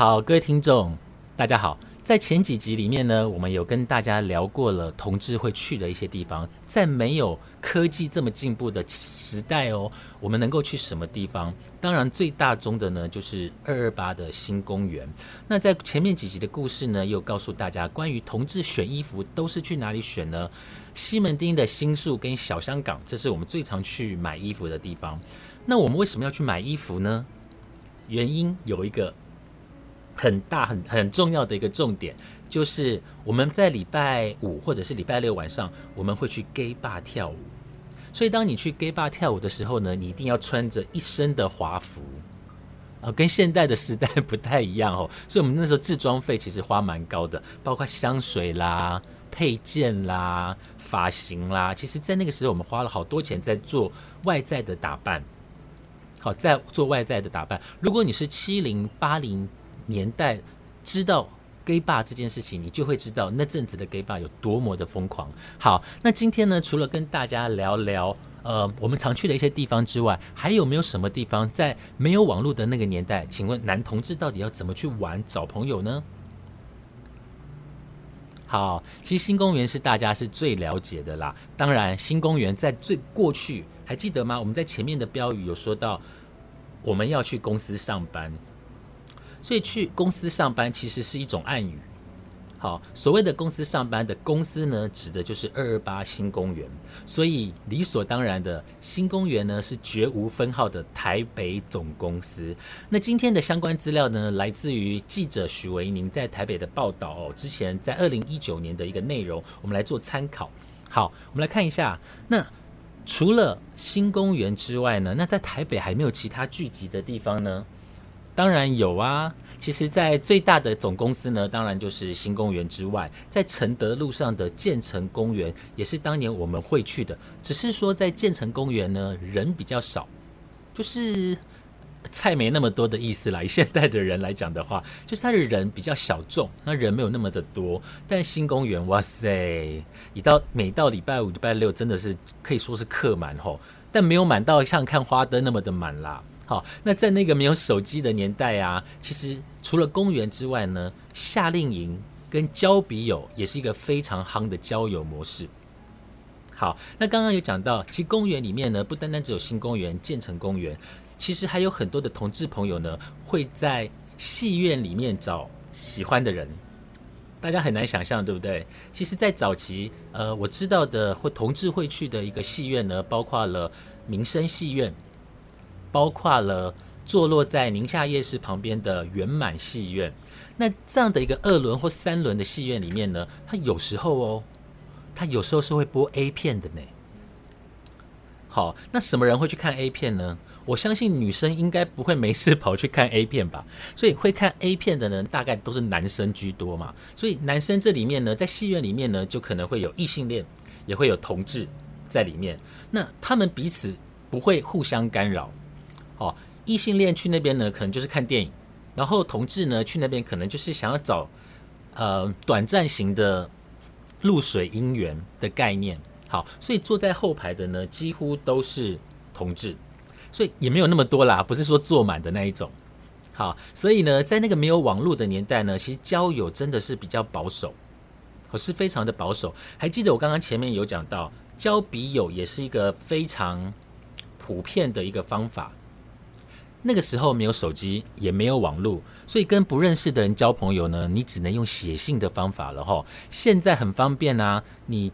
好，各位听众，大家好。在前几集里面呢，我们有跟大家聊过了同志会去的一些地方。在没有科技这么进步的时代哦，我们能够去什么地方？当然，最大宗的呢就是二二八的新公园。那在前面几集的故事呢，又告诉大家关于同志选衣服都是去哪里选呢？西门町的新宿跟小香港，这是我们最常去买衣服的地方。那我们为什么要去买衣服呢？原因有一个。很大很很重要的一个重点，就是我们在礼拜五或者是礼拜六晚上，我们会去 gay bar 跳舞。所以当你去 gay bar 跳舞的时候呢，你一定要穿着一身的华服，啊，跟现代的时代不太一样哦。所以我们那时候制装费其实花蛮高的，包括香水啦、配件啦、发型啦。其实，在那个时候，我们花了好多钱在做外在的打扮。好，在做外在的打扮。如果你是七零八零。年代知道 gay bar 这件事情，你就会知道那阵子的 gay bar 有多么的疯狂。好，那今天呢，除了跟大家聊聊呃我们常去的一些地方之外，还有没有什么地方在没有网络的那个年代？请问男同志到底要怎么去玩找朋友呢？好，其实新公园是大家是最了解的啦。当然，新公园在最过去还记得吗？我们在前面的标语有说到，我们要去公司上班。所以去公司上班其实是一种暗语。好，所谓的公司上班的公司呢，指的就是二二八新公园。所以理所当然的，新公园呢是绝无分号的台北总公司。那今天的相关资料呢，来自于记者许维宁在台北的报道哦。之前在二零一九年的一个内容，我们来做参考。好，我们来看一下。那除了新公园之外呢，那在台北还没有其他聚集的地方呢？当然有啊，其实，在最大的总公司呢，当然就是新公园之外，在承德路上的建成公园也是当年我们会去的。只是说在建成公园呢，人比较少，就是菜没那么多的意思啦。以现代的人来讲的话，就是他的人比较小众，那人没有那么的多。但新公园，哇塞，一到每到礼拜五、礼拜六，真的是可以说是客满吼，但没有满到像看花灯那么的满啦。好，那在那个没有手机的年代啊，其实除了公园之外呢，夏令营跟交笔友也是一个非常夯的交友模式。好，那刚刚有讲到，其实公园里面呢，不单单只有新公园、建成公园，其实还有很多的同志朋友呢，会在戏院里面找喜欢的人。大家很难想象，对不对？其实，在早期，呃，我知道的会同志会去的一个戏院呢，包括了民生戏院。包括了坐落在宁夏夜市旁边的圆满戏院，那这样的一个二轮或三轮的戏院里面呢，它有时候哦，它有时候是会播 A 片的呢。好，那什么人会去看 A 片呢？我相信女生应该不会没事跑去看 A 片吧，所以会看 A 片的人大概都是男生居多嘛。所以男生这里面呢，在戏院里面呢，就可能会有异性恋，也会有同志在里面。那他们彼此不会互相干扰。哦，异性恋去那边呢，可能就是看电影；然后同志呢去那边，可能就是想要找呃短暂型的露水姻缘的概念。好，所以坐在后排的呢，几乎都是同志，所以也没有那么多啦，不是说坐满的那一种。好，所以呢，在那个没有网络的年代呢，其实交友真的是比较保守，我是非常的保守。还记得我刚刚前面有讲到，交笔友也是一个非常普遍的一个方法。那个时候没有手机，也没有网络，所以跟不认识的人交朋友呢，你只能用写信的方法了哈。现在很方便啊，你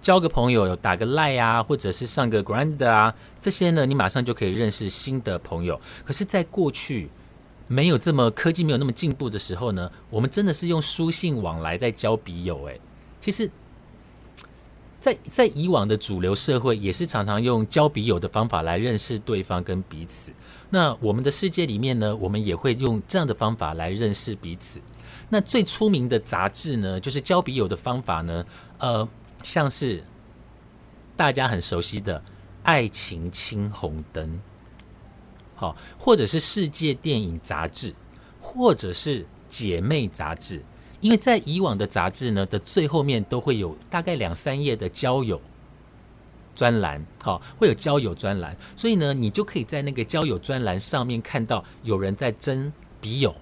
交个朋友，打个赖啊，或者是上个 Grand 啊，这些呢，你马上就可以认识新的朋友。可是，在过去没有这么科技没有那么进步的时候呢，我们真的是用书信往来在交笔友。诶，其实。在在以往的主流社会，也是常常用交笔友的方法来认识对方跟彼此。那我们的世界里面呢，我们也会用这样的方法来认识彼此。那最出名的杂志呢，就是交笔友的方法呢，呃，像是大家很熟悉的《爱情青红灯》，好，或者是世界电影杂志，或者是姐妹杂志。因为在以往的杂志呢的最后面都会有大概两三页的交友专栏，好，会有交友专栏，所以呢，你就可以在那个交友专栏上面看到有人在争笔友。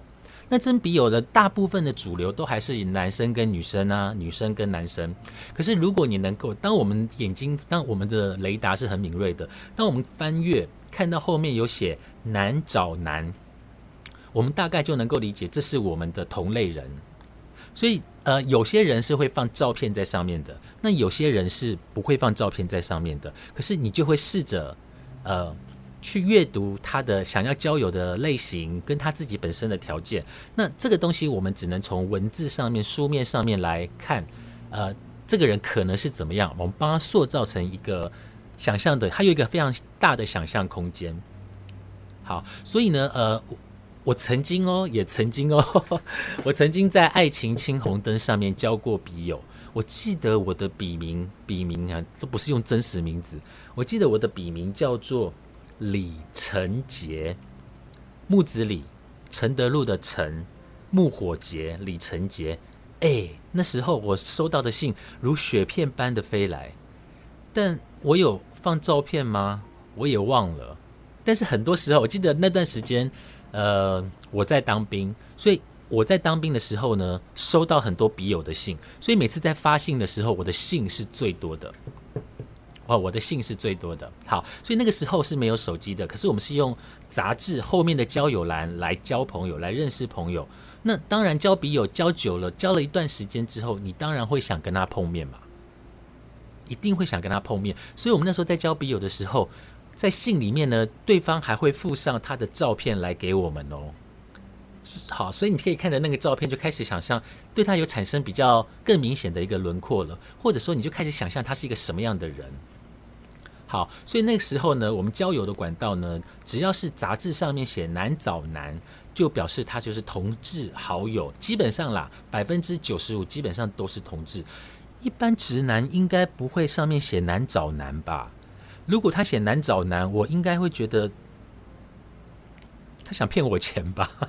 那争笔友的大部分的主流都还是以男生跟女生啊，女生跟男生。可是如果你能够，当我们眼睛，当我们的雷达是很敏锐的，当我们翻阅看到后面有写男找男，我们大概就能够理解这是我们的同类人。所以，呃，有些人是会放照片在上面的，那有些人是不会放照片在上面的。可是你就会试着，呃，去阅读他的想要交友的类型，跟他自己本身的条件。那这个东西我们只能从文字上面、书面上面来看，呃，这个人可能是怎么样，我们帮他塑造成一个想象的，他有一个非常大的想象空间。好，所以呢，呃。我曾经哦，也曾经哦，我曾经在《爱情青红灯》上面交过笔友。我记得我的笔名，笔名啊，这不是用真实名字。我记得我的笔名叫做李成杰，木子李，承德路的承，木火杰，李成杰。哎，那时候我收到的信如雪片般的飞来，但我有放照片吗？我也忘了。但是很多时候，我记得那段时间。呃，我在当兵，所以我在当兵的时候呢，收到很多笔友的信，所以每次在发信的时候，我的信是最多的。哇，我的信是最多的。好，所以那个时候是没有手机的，可是我们是用杂志后面的交友栏来交朋友，来认识朋友。那当然交笔友交久了，交了一段时间之后，你当然会想跟他碰面嘛，一定会想跟他碰面。所以我们那时候在交笔友的时候。在信里面呢，对方还会附上他的照片来给我们哦。好，所以你可以看着那个照片，就开始想象对他有产生比较更明显的一个轮廓了，或者说你就开始想象他是一个什么样的人。好，所以那个时候呢，我们交友的管道呢，只要是杂志上面写“男找男”，就表示他就是同志好友。基本上啦，百分之九十五基本上都是同志。一般直男应该不会上面写“男找男”吧？如果他写难找难，我应该会觉得他想骗我钱吧。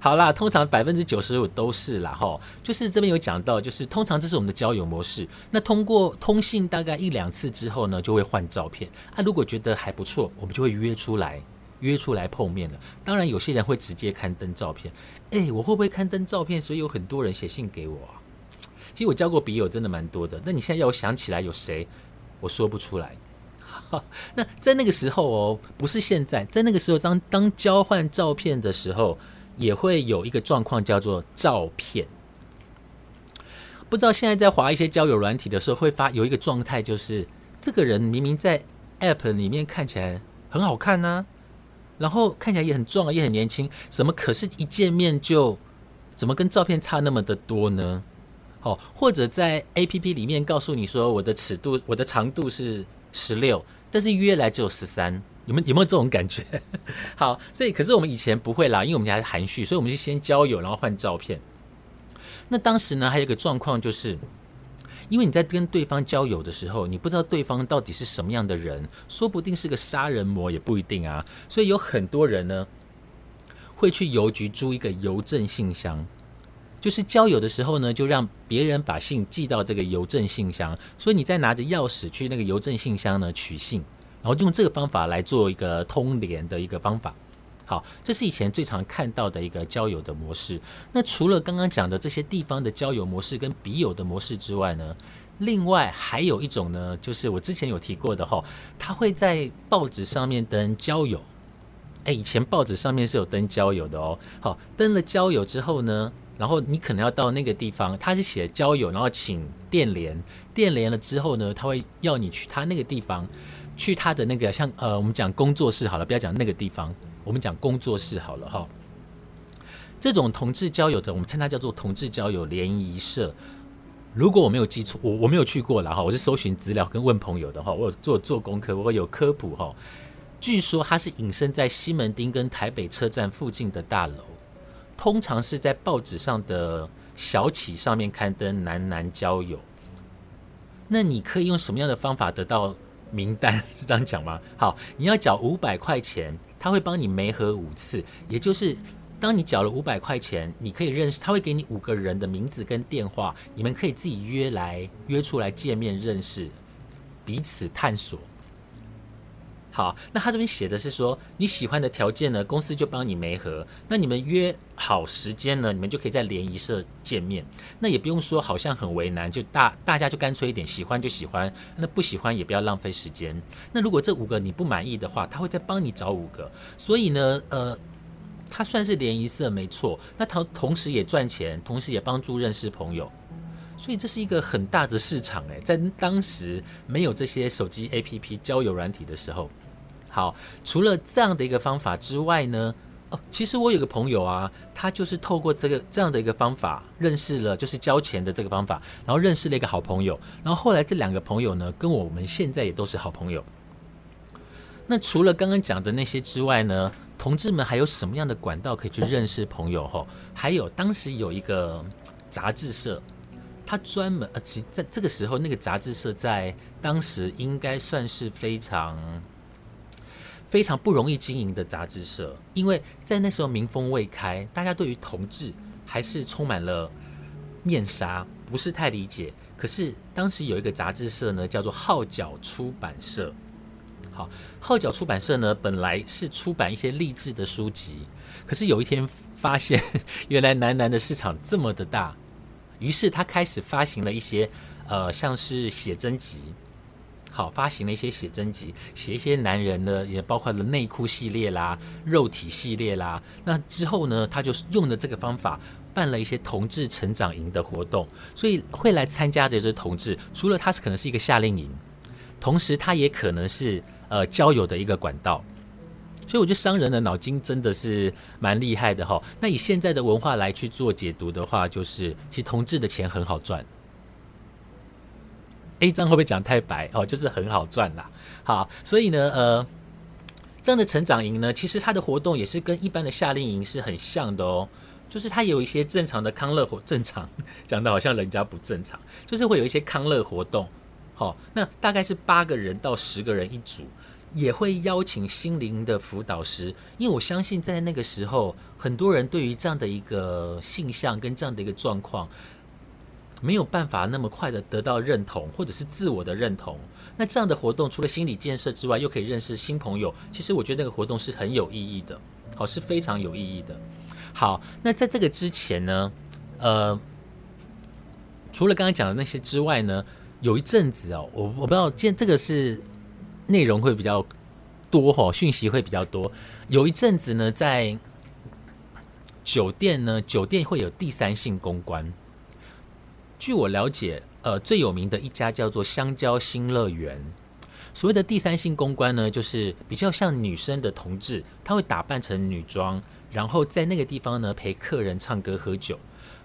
好啦，通常百分之九十五都是啦，哈，就是这边有讲到，就是通常这是我们的交友模式。那通过通信大概一两次之后呢，就会换照片。啊，如果觉得还不错，我们就会约出来，约出来碰面了。当然，有些人会直接刊登照片。哎，我会不会刊登照片？所以有很多人写信给我。其实我交过笔友真的蛮多的。那你现在要我想起来有谁？我说不出来。那在那个时候哦，不是现在，在那个时候，当当交换照片的时候，也会有一个状况叫做照片。不知道现在在划一些交友软体的时候，会发有一个状态，就是这个人明明在 App 里面看起来很好看呢，然后看起来也很壮，也很年轻，什么？可是一见面就怎么跟照片差那么的多呢？哦，或者在 A P P 里面告诉你说我的尺度、我的长度是十六，但是约来只有十三，有没有有没有这种感觉？好，所以可是我们以前不会啦，因为我们家是含蓄，所以我们就先交友，然后换照片。那当时呢，还有一个状况就是，因为你在跟对方交友的时候，你不知道对方到底是什么样的人，说不定是个杀人魔也不一定啊。所以有很多人呢，会去邮局租一个邮政信箱。就是交友的时候呢，就让别人把信寄到这个邮政信箱，所以你再拿着钥匙去那个邮政信箱呢取信，然后用这个方法来做一个通联的一个方法。好，这是以前最常看到的一个交友的模式。那除了刚刚讲的这些地方的交友模式跟笔友的模式之外呢，另外还有一种呢，就是我之前有提过的哈，他会在报纸上面登交友，哎，以前报纸上面是有登交友的哦。好，登了交友之后呢，然后你可能要到那个地方，他是写交友，然后请电联，电联了之后呢，他会要你去他那个地方，去他的那个像呃，我们讲工作室好了，不要讲那个地方，我们讲工作室好了哈。这种同志交友的，我们称它叫做同志交友联谊社。如果我没有记错，我我没有去过了哈，我是搜寻资料跟问朋友的哈，我有做做功课，我有科普哈。据说它是隐身在西门町跟台北车站附近的大楼，通常是在报纸上的小企上面刊登男男交友。那你可以用什么样的方法得到名单？是这样讲吗？好，你要缴五百块钱，他会帮你媒合五次，也就是。当你缴了五百块钱，你可以认识，他会给你五个人的名字跟电话，你们可以自己约来约出来见面认识，彼此探索。好，那他这边写的是说你喜欢的条件呢，公司就帮你媒合。那你们约好时间呢，你们就可以在联谊社见面。那也不用说好像很为难，就大大家就干脆一点，喜欢就喜欢，那不喜欢也不要浪费时间。那如果这五个你不满意的话，他会再帮你找五个。所以呢，呃。他算是联谊社没错，那他同时也赚钱，同时也帮助认识朋友，所以这是一个很大的市场诶，在当时没有这些手机 APP 交友软体的时候，好，除了这样的一个方法之外呢，哦，其实我有个朋友啊，他就是透过这个这样的一个方法认识了，就是交钱的这个方法，然后认识了一个好朋友，然后后来这两个朋友呢，跟我们现在也都是好朋友。那除了刚刚讲的那些之外呢？同志们还有什么样的管道可以去认识朋友？吼，还有当时有一个杂志社，他专门呃，其实在这个时候，那个杂志社在当时应该算是非常非常不容易经营的杂志社，因为在那时候民风未开，大家对于同志还是充满了面纱，不是太理解。可是当时有一个杂志社呢，叫做号角出版社。好，号角出版社呢，本来是出版一些励志的书籍，可是有一天发现，原来男男的市场这么的大，于是他开始发行了一些，呃，像是写真集，好，发行了一些写真集，写一些男人的，也包括了内裤系列啦、肉体系列啦。那之后呢，他就用的这个方法，办了一些同志成长营的活动，所以会来参加的这些同志，除了他是可能是一个夏令营，同时他也可能是。呃，交友的一个管道，所以我觉得商人的脑筋真的是蛮厉害的哈。那以现在的文化来去做解读的话，就是其实同志的钱很好赚。A 章会不会讲太白哦？就是很好赚啦。好，所以呢，呃，这样的成长营呢，其实它的活动也是跟一般的夏令营是很像的哦。就是它有一些正常的康乐活，正常讲的好像人家不正常，就是会有一些康乐活动。好，那大概是八个人到十个人一组，也会邀请心灵的辅导师，因为我相信在那个时候，很多人对于这样的一个性向跟这样的一个状况，没有办法那么快的得到认同，或者是自我的认同。那这样的活动除了心理建设之外，又可以认识新朋友，其实我觉得那个活动是很有意义的，好，是非常有意义的。好，那在这个之前呢，呃，除了刚刚讲的那些之外呢？有一阵子哦，我我不知道，见这个是内容会比较多哈，讯息会比较多。有一阵子呢，在酒店呢，酒店会有第三性公关。据我了解，呃，最有名的一家叫做香蕉新乐园。所谓的第三性公关呢，就是比较像女生的同志，他会打扮成女装，然后在那个地方呢陪客人唱歌喝酒。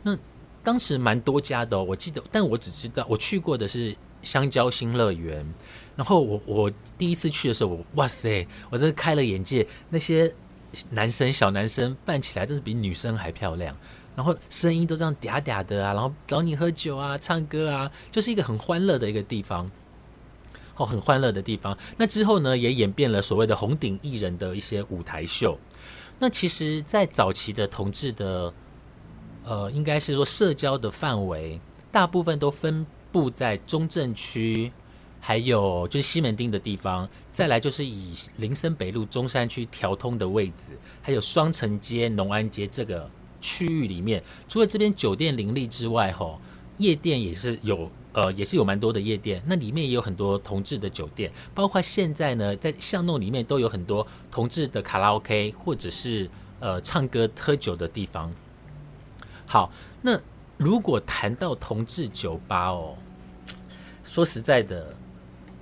那当时蛮多家的，我记得，但我只知道我去过的是香蕉新乐园。然后我我第一次去的时候，我哇塞，我真的开了眼界。那些男生小男生扮起来真是比女生还漂亮，然后声音都这样嗲嗲的啊，然后找你喝酒啊、唱歌啊，就是一个很欢乐的一个地方。哦，很欢乐的地方。那之后呢，也演变了所谓的红顶艺人的一些舞台秀。那其实，在早期的同志的。呃，应该是说社交的范围大部分都分布在中正区，还有就是西门町的地方，再来就是以林森北路中山区调通的位置，还有双城街、农安街这个区域里面，除了这边酒店林立之外，吼夜店也是有呃，也是有蛮多的夜店，那里面也有很多同志的酒店，包括现在呢，在巷弄里面都有很多同志的卡拉 OK，或者是呃唱歌喝酒的地方。好，那如果谈到同志酒吧哦，说实在的，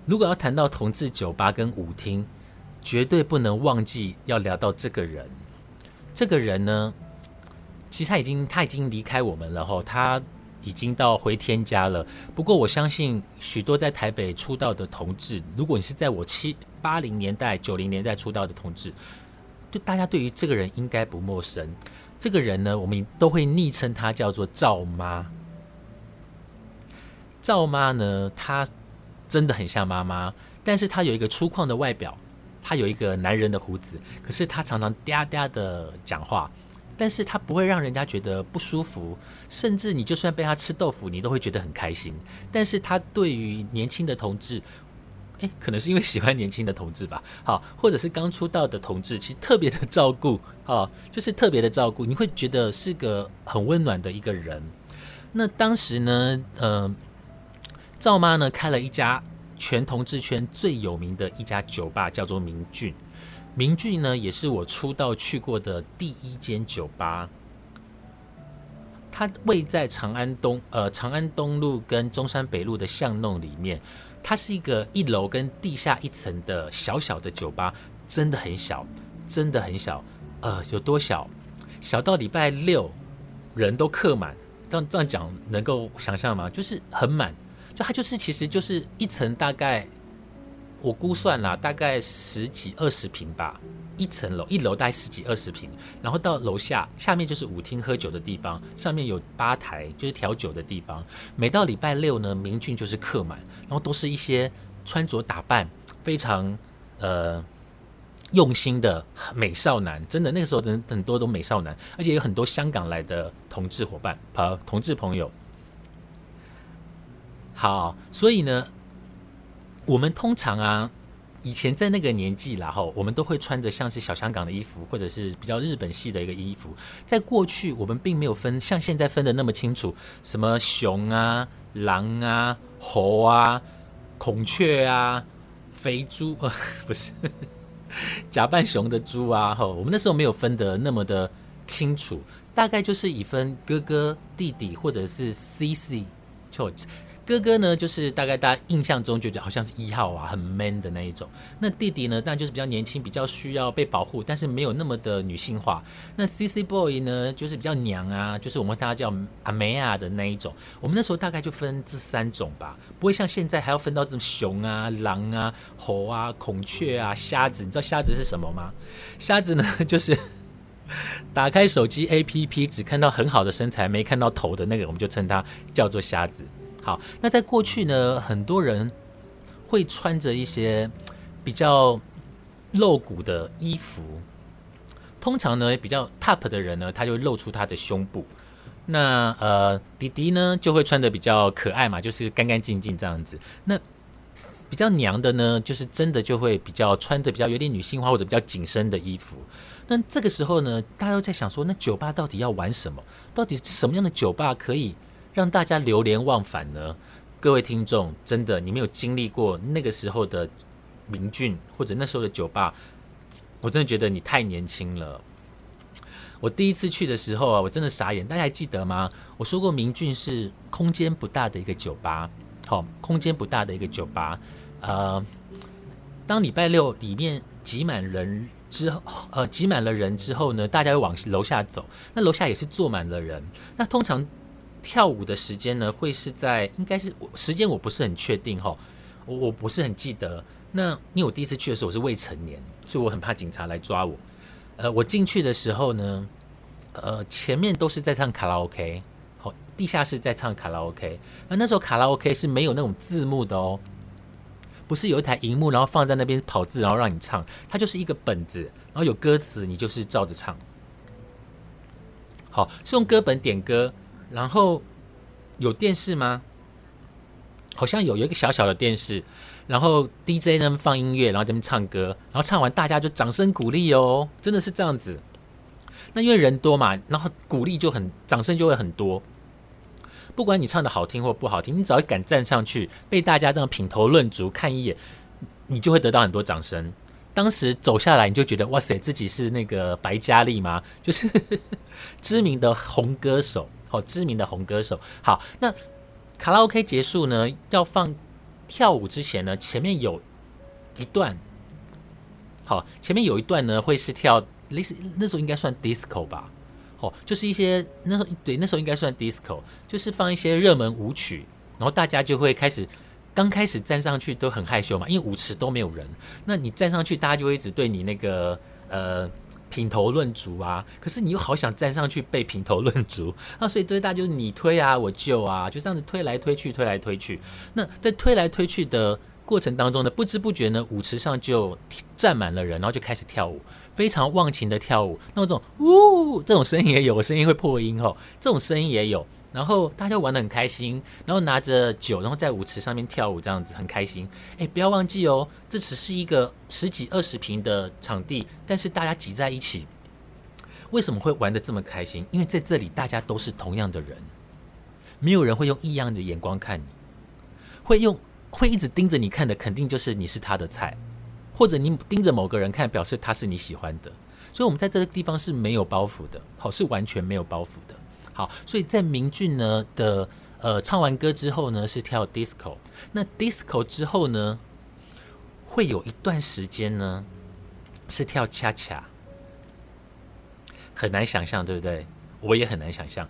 如果要谈到同志酒吧跟舞厅，绝对不能忘记要聊到这个人。这个人呢，其实他已经他已经离开我们了哈，他。已经到回天家了。不过我相信许多在台北出道的同志，如果你是在我七八零年代、九零年代出道的同志，就大家对于这个人应该不陌生。这个人呢，我们都会昵称他叫做赵妈。赵妈呢，她真的很像妈妈，但是她有一个粗犷的外表，她有一个男人的胡子，可是她常常嗲嗲的讲话。但是他不会让人家觉得不舒服，甚至你就算被他吃豆腐，你都会觉得很开心。但是他对于年轻的同志，诶，可能是因为喜欢年轻的同志吧，好，或者是刚出道的同志，其实特别的照顾，啊，就是特别的照顾，你会觉得是个很温暖的一个人。那当时呢，呃，赵妈呢开了一家全同志圈最有名的一家酒吧，叫做明俊。明俊呢，也是我出道去过的第一间酒吧。它位在长安东，呃，长安东路跟中山北路的巷弄里面。它是一个一楼跟地下一层的小小的酒吧，真的很小，真的很小。呃，有多小？小到礼拜六人都客满。这样这样讲能够想象吗？就是很满，就它就是其实就是一层大概。我估算啦，大概十几二十平吧，一层楼，一楼大概十几二十平，然后到楼下，下面就是舞厅喝酒的地方，上面有吧台，就是调酒的地方。每到礼拜六呢，明俊就是客满，然后都是一些穿着打扮非常呃用心的美少男，真的那个时候真很多都美少男，而且有很多香港来的同志伙伴和同志朋友。好，所以呢。我们通常啊，以前在那个年纪然后我们都会穿着像是小香港的衣服，或者是比较日本系的一个衣服。在过去，我们并没有分像现在分的那么清楚，什么熊啊、狼啊、猴啊、孔雀啊、肥猪，呃，不是假扮熊的猪啊。吼，我们那时候没有分得那么的清楚，大概就是以分哥哥、弟弟，或者是 C C，就。哥哥呢，就是大概大家印象中就觉得好像是一号啊，很 man 的那一种。那弟弟呢，当然就是比较年轻，比较需要被保护，但是没有那么的女性化。那 C C boy 呢，就是比较娘啊，就是我们大家叫阿梅亚的那一种。我们那时候大概就分这三种吧，不会像现在还要分到这种熊啊、狼啊、猴啊、孔雀啊、瞎子。你知道瞎子是什么吗？瞎子呢，就是 打开手机 A P P 只看到很好的身材，没看到头的那个，我们就称它叫做瞎子。好，那在过去呢，很多人会穿着一些比较露骨的衣服。通常呢，比较 top 的人呢，他就露出他的胸部。那呃，迪迪呢就会穿的比较可爱嘛，就是干干净净这样子。那比较娘的呢，就是真的就会比较穿着比较有点女性化或者比较紧身的衣服。那这个时候呢，大家都在想说，那酒吧到底要玩什么？到底什么样的酒吧可以？让大家流连忘返呢？各位听众，真的，你没有经历过那个时候的明俊，或者那时候的酒吧，我真的觉得你太年轻了。我第一次去的时候啊，我真的傻眼。大家还记得吗？我说过，明俊是空间不大的一个酒吧，好，空间不大的一个酒吧。呃，当礼拜六里面挤满人之后，呃，挤满了人之后呢，大家会往楼下走。那楼下也是坐满了人。那通常。跳舞的时间呢，会是在应该是时间我不是很确定哈，我我不是很记得。那因为我第一次去的时候我是未成年，所以我很怕警察来抓我。呃，我进去的时候呢，呃，前面都是在唱卡拉 OK，好，地下室在唱卡拉 OK。那那时候卡拉 OK 是没有那种字幕的哦，不是有一台荧幕然后放在那边跑字然后让你唱，它就是一个本子，然后有歌词，你就是照着唱。好，是用歌本点歌。然后有电视吗？好像有，有一个小小的电视。然后 DJ 呢放音乐，然后这边唱歌，然后唱完大家就掌声鼓励哦，真的是这样子。那因为人多嘛，然后鼓励就很，掌声就会很多。不管你唱的好听或不好听，你只要敢站上去，被大家这样品头论足看一眼，你就会得到很多掌声。当时走下来，你就觉得哇塞，自己是那个白嘉丽吗？就是 知名的红歌手，好，知名的红歌手。好，那卡拉 OK 结束呢，要放跳舞之前呢，前面有一段，好，前面有一段呢，会是跳类似那时候应该算 disco 吧，哦，就是一些那时候对那时候应该算 disco，就是放一些热门舞曲，然后大家就会开始。刚开始站上去都很害羞嘛，因为舞池都没有人。那你站上去，大家就会一直对你那个呃品头论足啊。可是你又好想站上去被品头论足 啊，所以最大就是你推啊，我救啊，就这样子推来推去，推来推去。那在推来推去的过程当中呢，不知不觉呢，舞池上就站满了人，然后就开始跳舞，非常忘情的跳舞。那种呜这种声音也有，声音会破音哦，这种声音也有。然后大家玩的很开心，然后拿着酒，然后在舞池上面跳舞，这样子很开心。哎，不要忘记哦，这只是一个十几二十平的场地，但是大家挤在一起，为什么会玩的这么开心？因为在这里大家都是同样的人，没有人会用异样的眼光看你，会用会一直盯着你看的，肯定就是你是他的菜，或者你盯着某个人看，表示他是你喜欢的。所以，我们在这个地方是没有包袱的，好，是完全没有包袱的。所以在明俊呢的呃唱完歌之后呢，是跳 disco。那 disco 之后呢，会有一段时间呢是跳恰恰，很难想象，对不对？我也很难想象。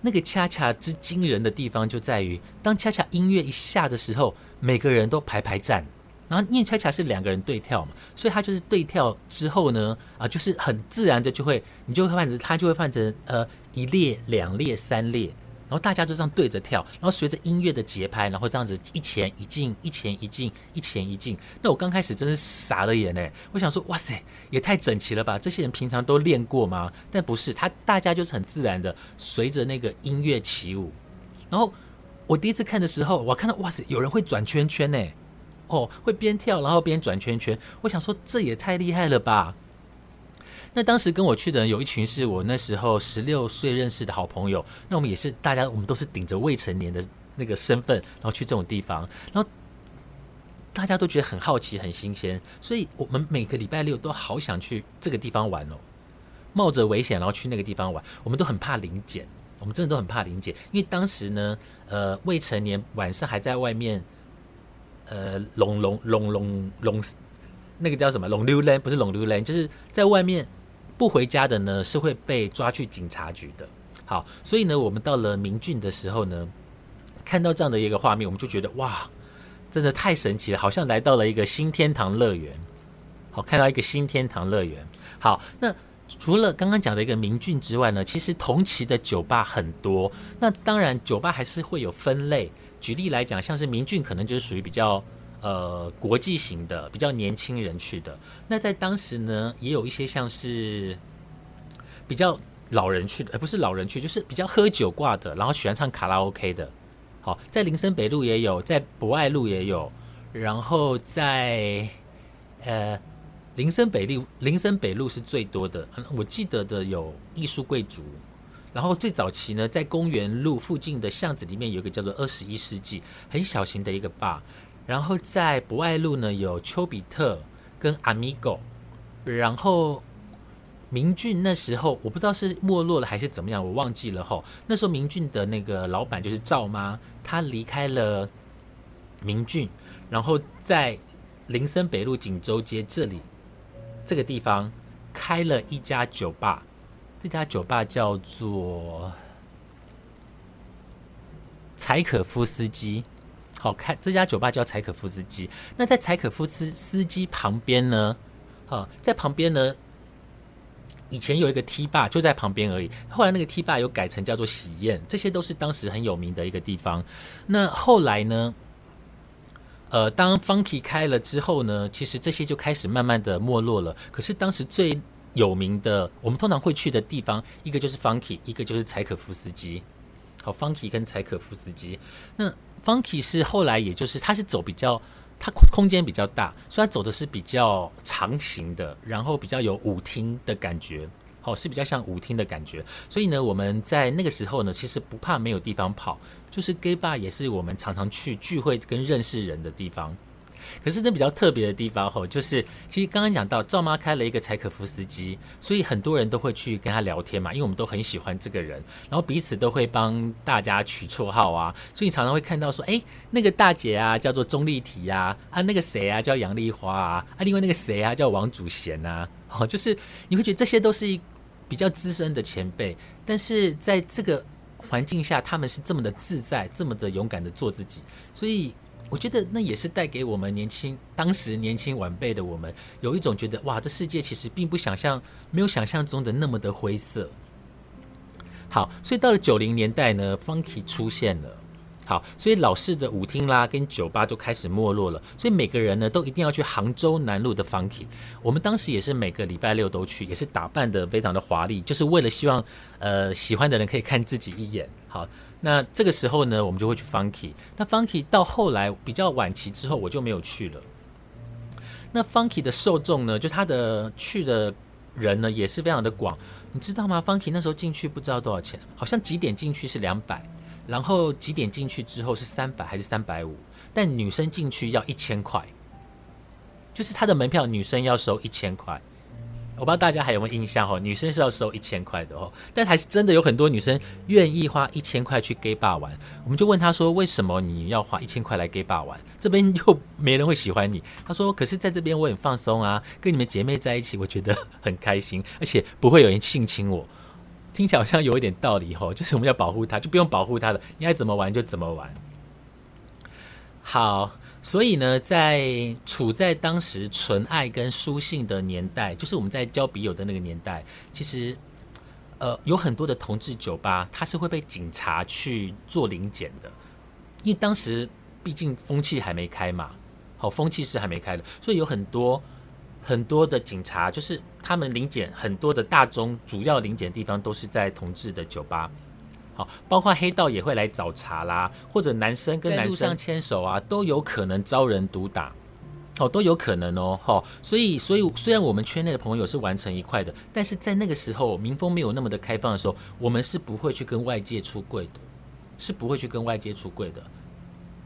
那个恰恰之惊人的地方就在于，当恰恰音乐一下的时候，每个人都排排站。然后因为恰恰是两个人对跳嘛，所以他就是对跳之后呢，啊，就是很自然的就会，你就会换成他就会换成呃一列、两列、三列，然后大家就这样对着跳，然后随着音乐的节拍，然后这样子一前一进，一前一进，一前一进。那我刚开始真是傻了眼哎，我想说哇塞，也太整齐了吧？这些人平常都练过吗？但不是，他大家就是很自然的随着那个音乐起舞。然后我第一次看的时候，我看到哇塞，有人会转圈圈呢。哦，会边跳然后边转圈圈，我想说这也太厉害了吧！那当时跟我去的人有一群是我那时候十六岁认识的好朋友，那我们也是大家，我们都是顶着未成年的那个身份，然后去这种地方，然后大家都觉得很好奇、很新鲜，所以我们每个礼拜六都好想去这个地方玩哦，冒着危险然后去那个地方玩，我们都很怕临检，我们真的都很怕临检，因为当时呢，呃，未成年晚上还在外面。呃，龙龙龙龙龙，那个叫什么？龙溜人不是龙溜人，就是在外面不回家的呢，是会被抓去警察局的。好，所以呢，我们到了明郡的时候呢，看到这样的一个画面，我们就觉得哇，真的太神奇了，好像来到了一个新天堂乐园。好，看到一个新天堂乐园。好，那除了刚刚讲的一个明郡之外呢，其实同期的酒吧很多。那当然，酒吧还是会有分类。举例来讲，像是明俊可能就是属于比较呃国际型的，比较年轻人去的。那在当时呢，也有一些像是比较老人去的，而不是老人去，就是比较喝酒挂的，然后喜欢唱卡拉 OK 的。好，在林森北路也有，在博爱路也有，然后在呃林森北路，林森北路是最多的。我记得的有艺术贵族。然后最早期呢，在公园路附近的巷子里面有一个叫做二十一世纪很小型的一个 bar，然后在博爱路呢有丘比特跟 Amigo，然后明俊那时候我不知道是没落了还是怎么样，我忘记了吼。那时候明俊的那个老板就是赵妈，她离开了明俊，然后在林森北路锦州街这里这个地方开了一家酒吧。这家酒吧叫做柴可夫斯基，好看。这家酒吧叫柴可夫斯基。那在柴可夫斯司机旁边呢？啊，在旁边呢，以前有一个 T 坝就在旁边而已。后来那个 T 坝有改成叫做喜宴，这些都是当时很有名的一个地方。那后来呢？呃，当 Funky 开了之后呢，其实这些就开始慢慢的没落了。可是当时最有名的，我们通常会去的地方，一个就是 Funky，一个就是柴可夫斯基。好，Funky 跟柴可夫斯基。那 Funky 是后来，也就是它是走比较，它空间比较大，所以它走的是比较长形的，然后比较有舞厅的感觉。哦是比较像舞厅的感觉。所以呢，我们在那个时候呢，其实不怕没有地方跑，就是 gay bar 也是我们常常去聚会跟认识人的地方。可是那比较特别的地方吼，就是其实刚刚讲到赵妈开了一个柴可夫斯基，所以很多人都会去跟他聊天嘛，因为我们都很喜欢这个人，然后彼此都会帮大家取绰号啊，所以你常常会看到说，哎，那个大姐啊叫做钟丽缇啊，啊那个谁啊叫杨丽花啊，啊另外那个谁啊叫王祖贤呐，哦，就是你会觉得这些都是比较资深的前辈，但是在这个环境下，他们是这么的自在，这么的勇敢的做自己，所以。我觉得那也是带给我们年轻当时年轻晚辈的我们，有一种觉得哇，这世界其实并不想象，没有想象中的那么的灰色。好，所以到了九零年代呢，Funky 出现了。好，所以老式的舞厅啦跟酒吧就开始没落了。所以每个人呢都一定要去杭州南路的 Funky。我们当时也是每个礼拜六都去，也是打扮的非常的华丽，就是为了希望呃喜欢的人可以看自己一眼。好。那这个时候呢，我们就会去 Funky。那 Funky 到后来比较晚期之后，我就没有去了。那 Funky 的受众呢，就他的去的人呢，也是非常的广。你知道吗？Funky 那时候进去不知道多少钱，好像几点进去是两百，然后几点进去之后是三百还是三百五？但女生进去要一千块，就是他的门票女生要收一千块。我不知道大家还有没有印象哦，女生是要收一千块的哦，但还是真的有很多女生愿意花一千块去 gay bar 玩。我们就问他说：“为什么你要花一千块来 gay bar 玩？这边又 没人会喜欢你。”他说：“可是在这边我很放松啊，跟你们姐妹在一起，我觉得 很开心，而且不会有人性侵我。”听起来好像有一点道理哦，就是我们要保护她，就不用保护她的，你爱怎么玩就怎么玩。好。所以呢，在处在当时纯爱跟书信的年代，就是我们在交笔友的那个年代，其实，呃，有很多的同志酒吧，它是会被警察去做临检的，因为当时毕竟风气还没开嘛，好，风气是还没开的，所以有很多很多的警察，就是他们临检很多的大中主要临检地方都是在同志的酒吧。好，包括黑道也会来找茬啦，或者男生跟男生牵手啊，都有可能招人毒打，哦，都有可能哦，哈，所以，所以虽然我们圈内的朋友是完成一块的，但是在那个时候民风没有那么的开放的时候，我们是不会去跟外界出柜的，是不会去跟外界出柜的。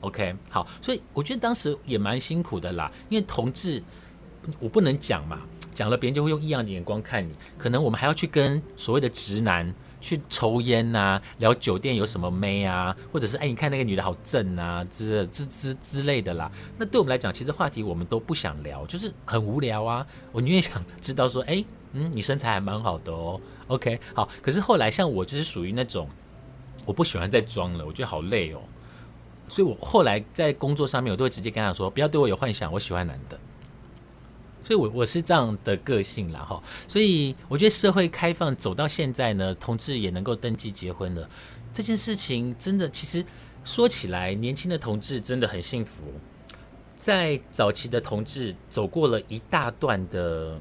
OK，好，所以我觉得当时也蛮辛苦的啦，因为同志我不能讲嘛，讲了别人就会用异样的眼光看你，可能我们还要去跟所谓的直男。去抽烟呐，聊酒店有什么妹啊，或者是哎，你看那个女的好正啊，之之之之类的啦。那对我们来讲，其实话题我们都不想聊，就是很无聊啊。我宁愿想知道说，哎，嗯，你身材还蛮好的哦。OK，好。可是后来像我就是属于那种，我不喜欢再装了，我觉得好累哦。所以我后来在工作上面，我都会直接跟他说，不要对我有幻想，我喜欢男的。所以，我我是这样的个性啦，哈。所以，我觉得社会开放走到现在呢，同志也能够登记结婚了，这件事情真的，其实说起来，年轻的同志真的很幸福。在早期的同志走过了一大段的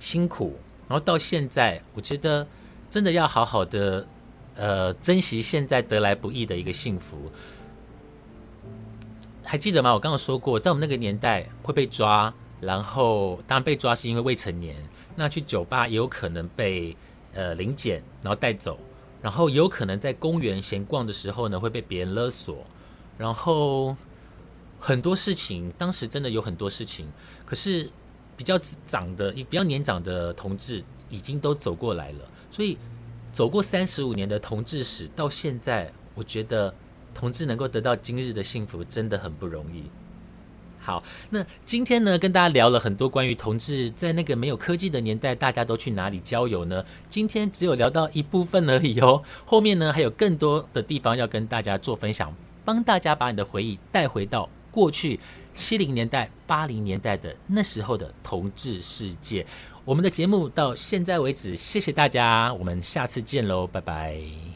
辛苦，然后到现在，我觉得真的要好好的呃珍惜现在得来不易的一个幸福。还记得吗？我刚刚说过，在我们那个年代会被抓。然后，当然被抓是因为未成年。那去酒吧也有可能被呃临检，然后带走。然后有可能在公园闲逛的时候呢，会被别人勒索。然后很多事情，当时真的有很多事情。可是比较长的、比较年长的同志已经都走过来了。所以走过三十五年的同志史，到现在，我觉得同志能够得到今日的幸福，真的很不容易。好，那今天呢，跟大家聊了很多关于同志在那个没有科技的年代，大家都去哪里交友呢？今天只有聊到一部分而已哦，后面呢还有更多的地方要跟大家做分享，帮大家把你的回忆带回到过去七零年代、八零年代的那时候的同志世界。我们的节目到现在为止，谢谢大家，我们下次见喽，拜拜。